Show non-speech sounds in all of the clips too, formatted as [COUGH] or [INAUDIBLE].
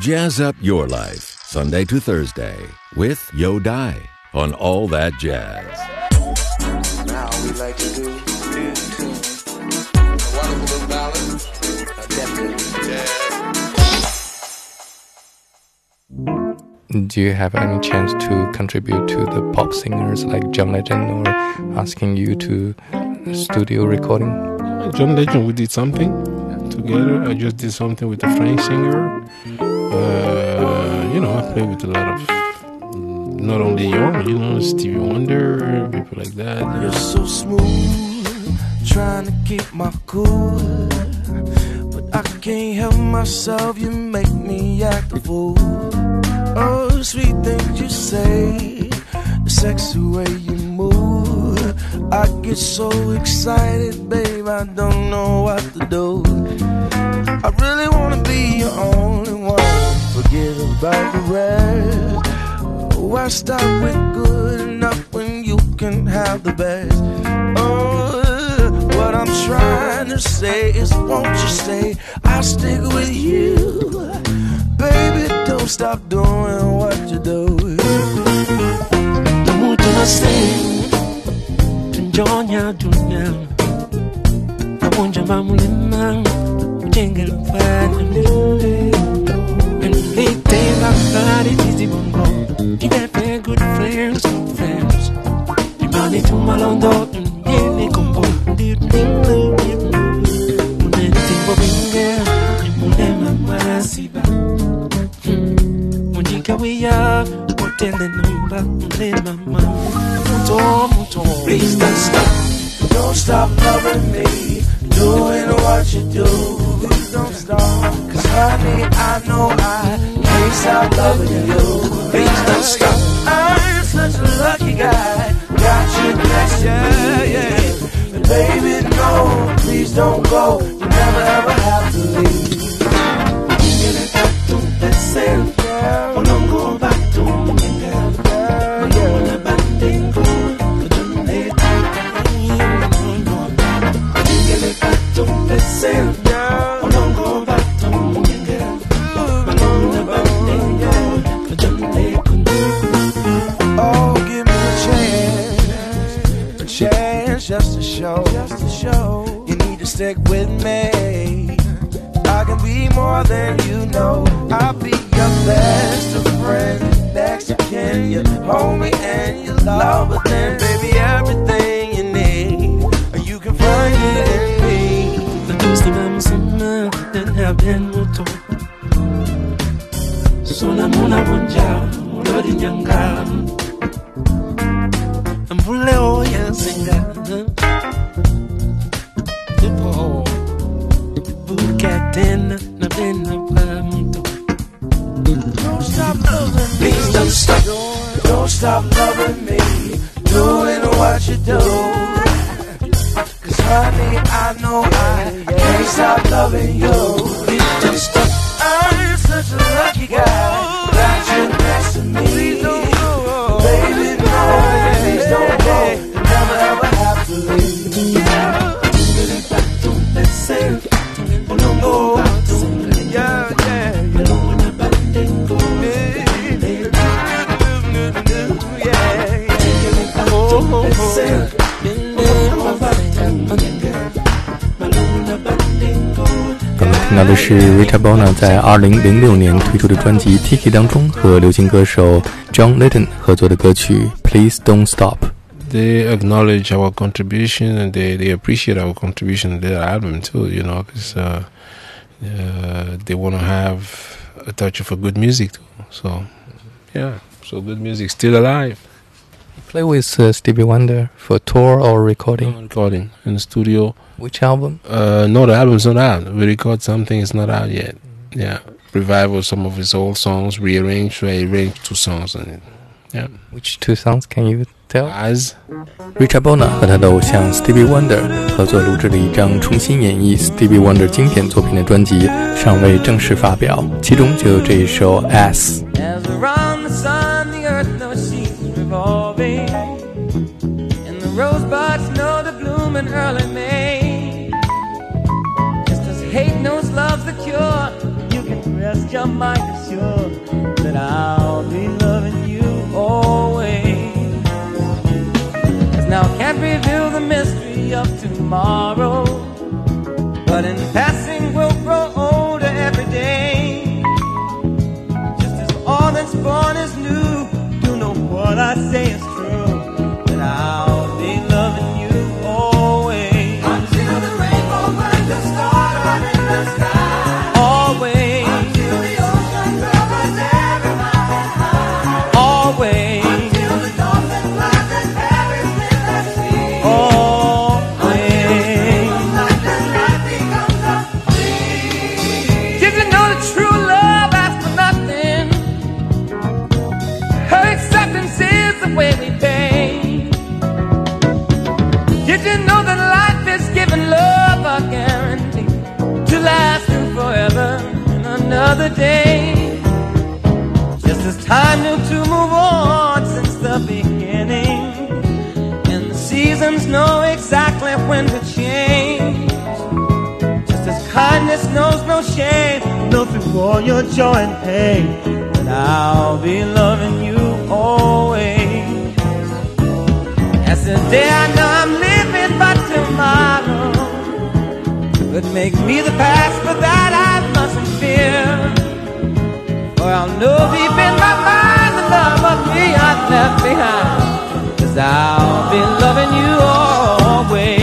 Jazz up your life, Sunday to Thursday, with Yo Dai on All That Jazz. Now we like to do two. A wonderful little ballad, a definitely jazz. Do you have any chance to contribute to the pop singers like John Legend or asking you to studio recording? John Legend, we did something together. I just did something with a French singer. Uh, you know, I play with a lot of mm, not only young, you know, Stevie Wonder, people like that. You're so smooth, trying to keep my cool. But I can't help myself, you make me act a fool. Oh, sweet things you say, the sexy way you move. I get so excited, babe, I don't know what to do. I really wanna be your only one, about the rest. Oh, Why stop with good enough when you can have the best? Oh, what I'm trying to say is, won't you say I'll stick with you, baby? Don't stop doing what you do. tunjonya mamulimang ujengela mfana mlile Enlite la body easy bongo Kibepe good friends, good friends. Imani tumalondo Yele kombo Munene timbo binge Mulema masiba Munyika wiya Motele numba Mulema ma Muto muto Please don't stop, don't stop loving me, doing what you do. Please don't stop, honey, I know I can't stop loving you. Please don't stop, I'm such a lucky guy, got you next to me. Yeah. And baby, no, please don't go, you never ever have to leave. Olongo stick with me. I can be more than you know. I'll be your best of friend. Next to kin, you hold me and you love, but then baby everything you need, you can find it in me. Natusi mamsima Den haben moto Sola muna wanja Mulodi nyanga Mbule oya don't stop. Don't stop loving me. Doing what you do. Cause honey, I know I can't stop loving you. 的是 Richard Bona 在2006年推出的专辑《Tiki》当中和流行歌手 John Legend 合作的歌曲《Please Don't Stop》。They acknowledge our contribution and they, they appreciate our contribution to their album too, you know, because uh, uh, they want to have a touch of a good music too. So, yeah, so good music still alive Play with uh, Stevie Wonder for tour or recording. Recording in the studio. Which album? Uh, no, the album's not out. We record something, it's not out yet. Yeah, revival some of his old songs, rearranged, rearranged two songs on it. Yeah. Which two songs can you tell? As Richard Bona 和他的偶像 Stevie Wonder 合作录制了一张重新演绎 Stevie Wonder 经典作品的专辑，尚未正式发表，其中就有这一首《S》。 As In early May. Just as hate knows love's the cure, you can rest rest your mind assured Did you know that life is giving love a guarantee to last through forever and another day? Just as time knew to move on since the beginning, and the seasons know exactly when to change. Just as kindness knows no shame, know through all your joy and pain, that I'll be loving you always. As the day I know I'm living, could make me the past, but that I mustn't fear. For I'll know deep in my mind the love of me I've left behind. Cause I'll be loving you always.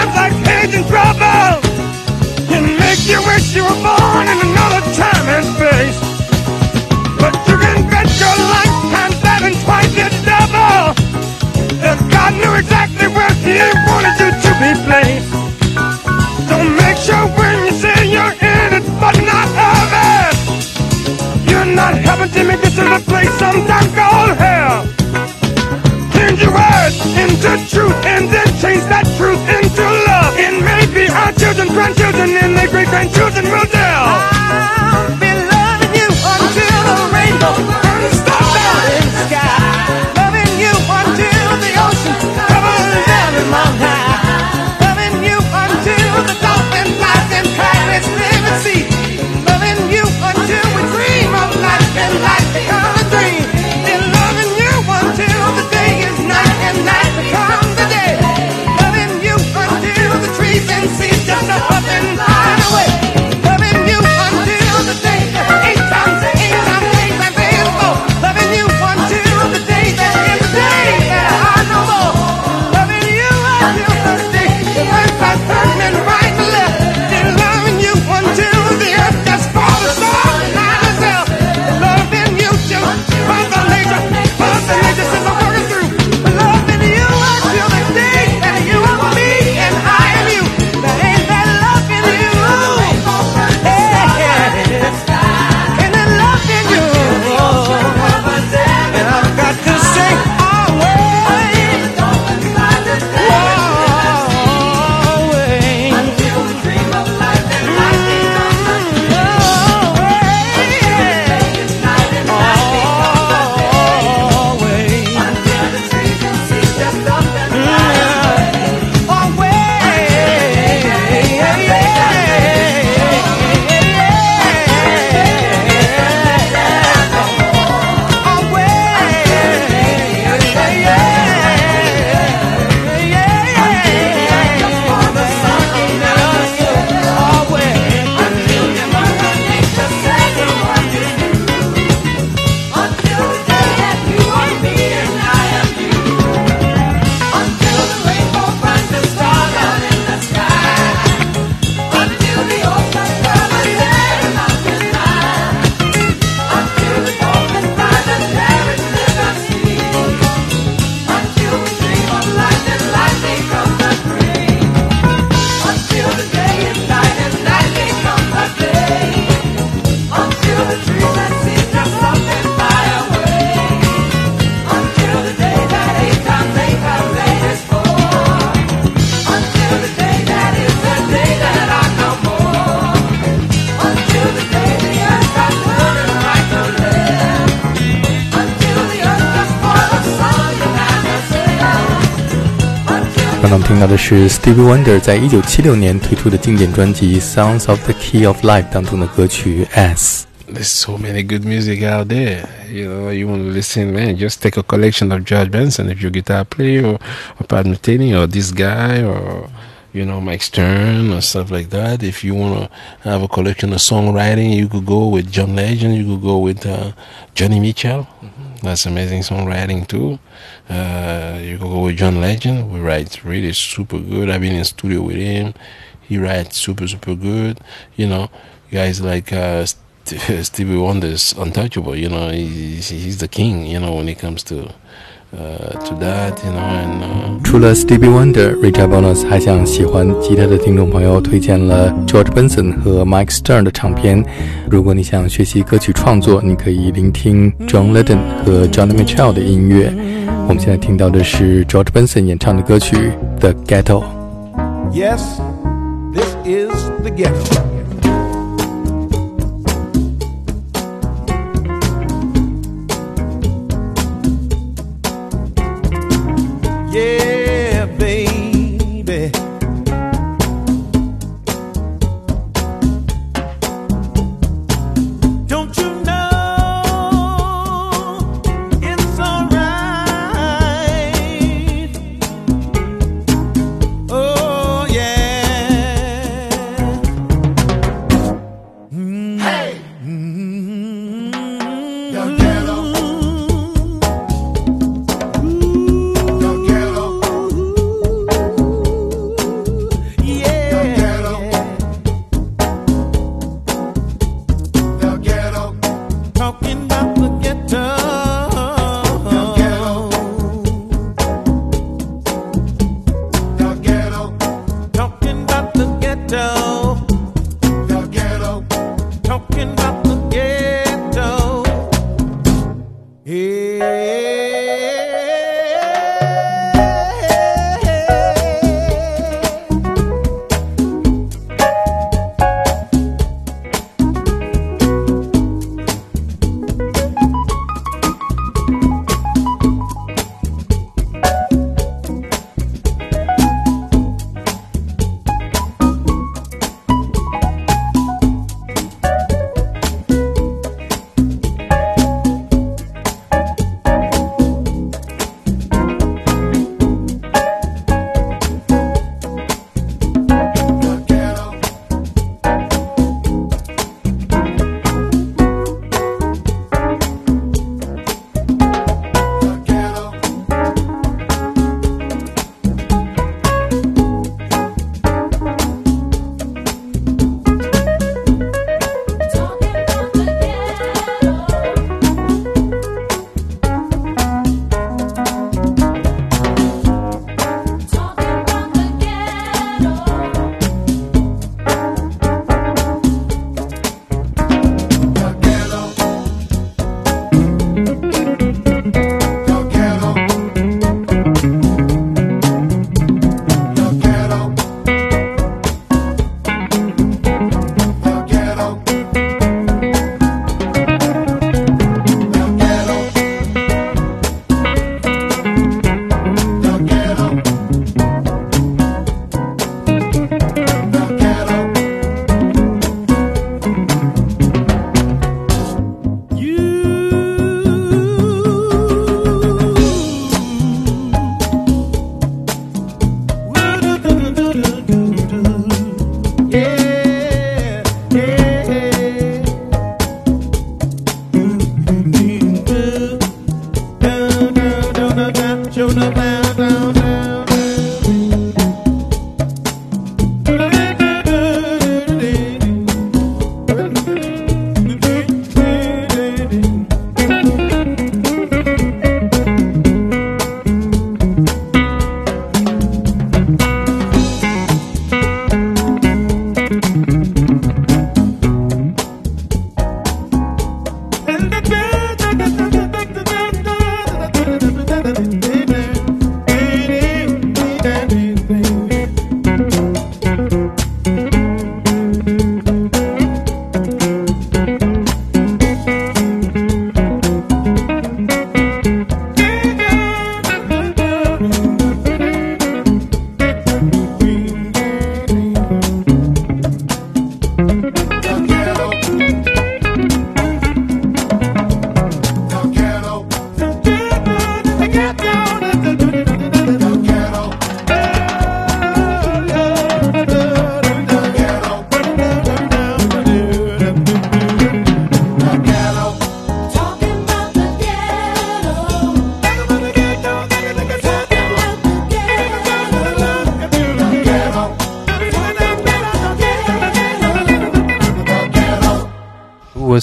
Sometimes life's hands in trouble can make you wish you were born in another time and space. But you can bet your life times that and twice its double. That God knew exactly where He wanted you to be placed. So make sure when you say you're in it, but not of it, you're not helping to make this a place sometimes called hell change your words into truth and then change that children, grandchildren, and their great grandchildren will tell. 到的是 Stevie Wonder 在一九七六年推出的经典专辑《Songs in the Key of Life》当中的歌曲《S》。There's so many good music out there. You know, you want to listen, man. Just take a collection of George Benson if you guitar player, or, or Pat Metheny, or this guy, or you know, Mike Stern or stuff like that. If you want to have a collection of songwriting, you could go with John Legend, you could go with uh, Joni Mitchell. Mm -hmm. That's amazing songwriting too. Uh, you could go with John Legend, We write really super good. I've been in studio with him. He writes super, super good. You know, guys like uh, [LAUGHS] Stevie Wonder is untouchable. You know, he's, he's the king. You know, when it comes to uh, to that, you know, and uh, 除了 Stevie Wonder，Richard Bonus 还向喜欢吉他的听众朋友推荐了 George Benson 和 Mike Stern 的唱片。如果你想学习歌曲创作，你可以聆听 John Lennon 和 Johnny Mitchell 的音乐。我们现在听到的是 George Benson 演唱的歌曲《The Ghetto》。Yes, this is the ghetto.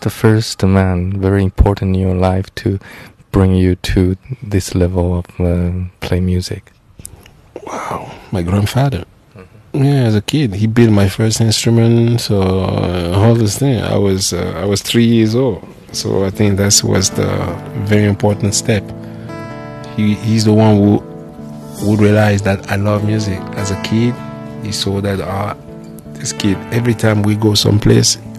The first man very important in your life to bring you to this level of uh, play music? Wow, my grandfather. Yeah, as a kid, he built my first instrument. So uh, all this thing, I was uh, I was three years old. So I think that was the very important step. He he's the one who would realize that I love music. As a kid, he saw that ah, this kid. Every time we go someplace,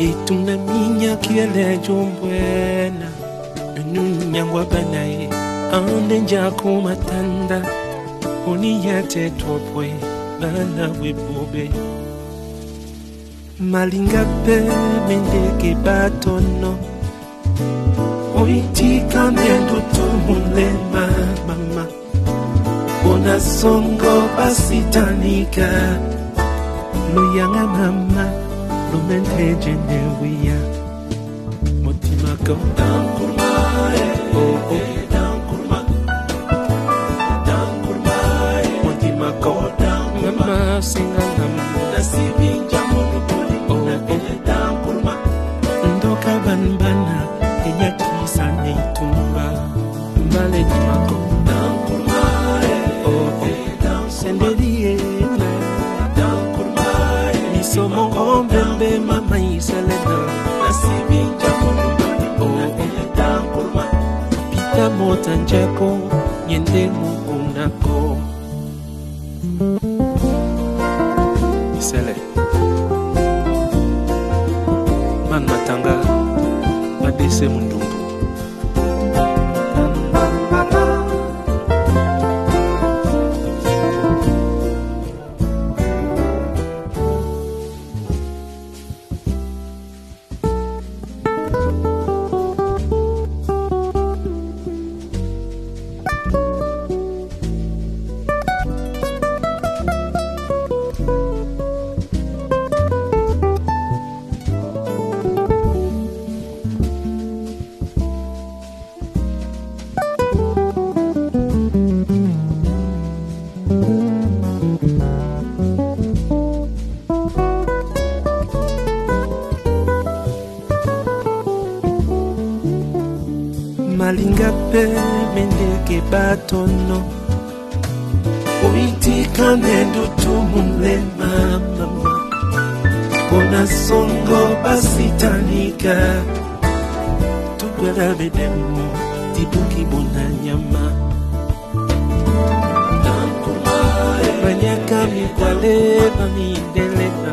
etuna minyakiele jombwena nunyangwa banaye ande njako matanda oniyate topwe bana webobe malinga pe mendeke batono oitika mendo tumule mama. Ona songo basitanika loyanga mama lomentejenewiya motima godankurma oh, mota njeko nyende mukunako isele man matanga badese mundumbu malinga mpe mindeki batono koitika nde ndutu molema mama mpona songo basitanika tukwela bedemo dibuki bona nyama. Banyaka eh. mikwale bamidelela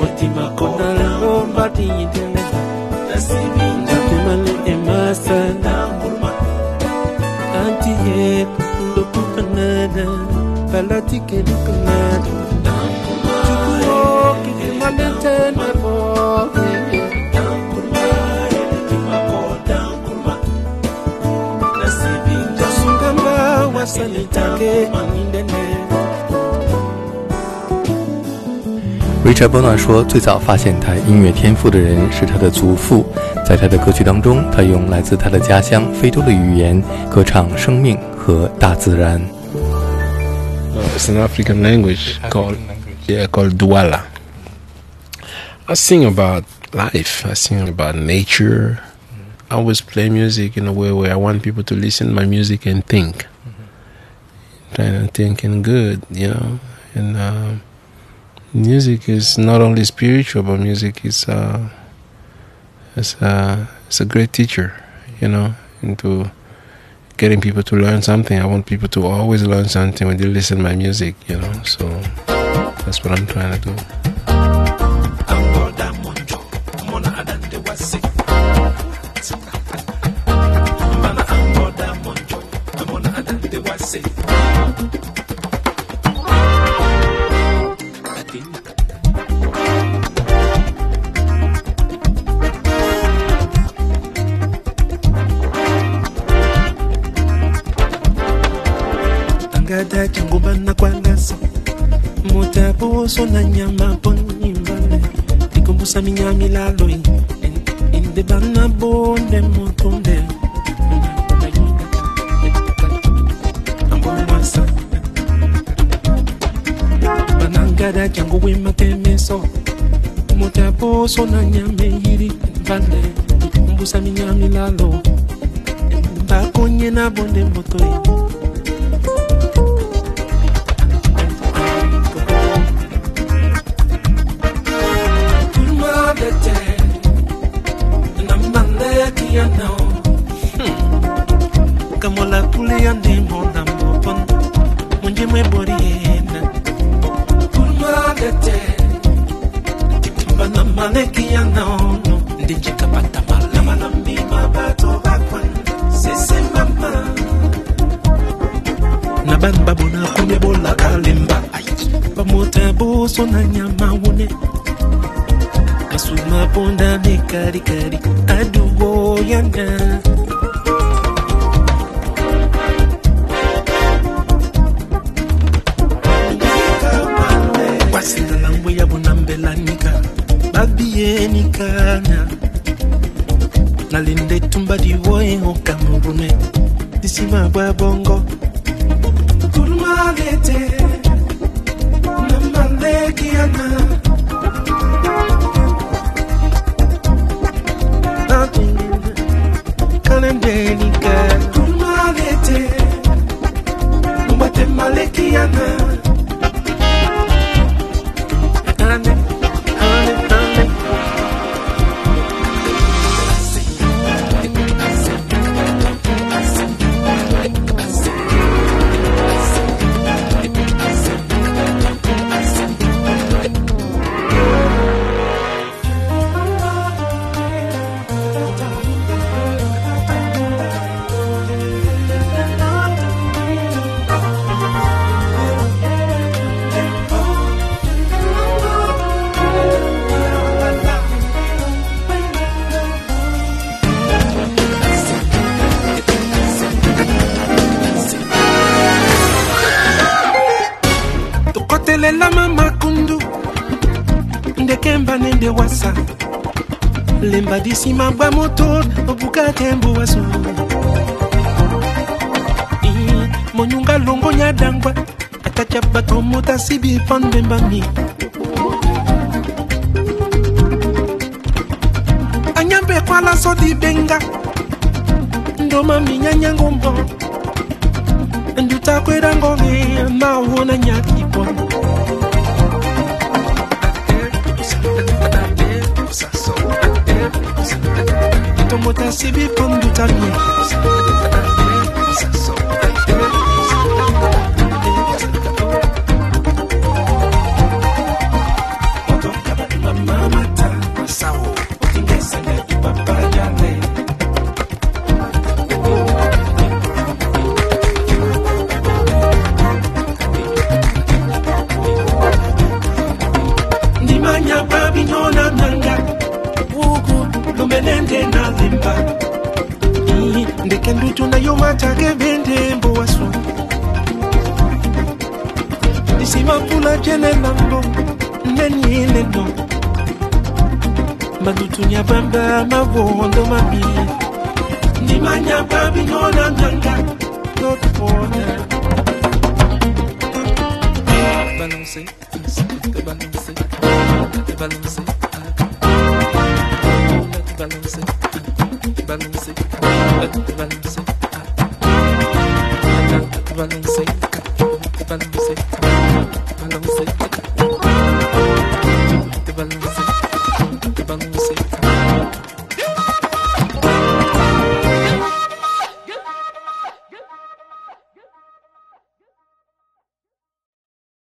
motima eh. konalo badide lukukanada balatike lukanada tukuoki kimaletena boheye sungamba wasanitake mindene，Richard Bona 说，最早发现他音乐天赋的人是他的祖父。在他的歌曲当中，他用来自他的家乡非洲的语言歌唱生命和大自然。Uh, it's an African language called yeah called Douala. I sing about life. I sing about nature. I always play music in a way where I want people to listen to my music and think. Trying to think and good, you know. And uh, music is not only spiritual, but music is uh, it's a it's a great teacher, you know, into getting people to learn something. I want people to always learn something when they listen to my music, you know. So that's what I'm trying to do. Motaposo na nyama ponimbale ikumbusa minyamilalo inde bana bonde motonde ambomasa banangada jango wematemeso motaposo na nyame yiri mbale ikumbusa minyamilalo bakonye na bonde motoyi bana maleki ya naono ndinje kapata mala mana mima bato bakwan sese mama na ban babu na kumye bola kalimba bamota boso na nyama wone kasuma ponda ne kari kari adugo yana lemba disima bwa moto tembo waso Ii, monyunga longo nyadangwa atacha bato mota sibi pandembami anyambe kwala sodi benga ndoma minyanyangombo ndutakwera ngome nyakipon tomota sibi pondutamie ndimanya ndutu nayo matage bende mbo wasu isimapula jene nango nenyileno madutunya bamba mabondo mabi ndimanya babinyona nanga notupona balance balance balance balance balance balanceca, balanceca.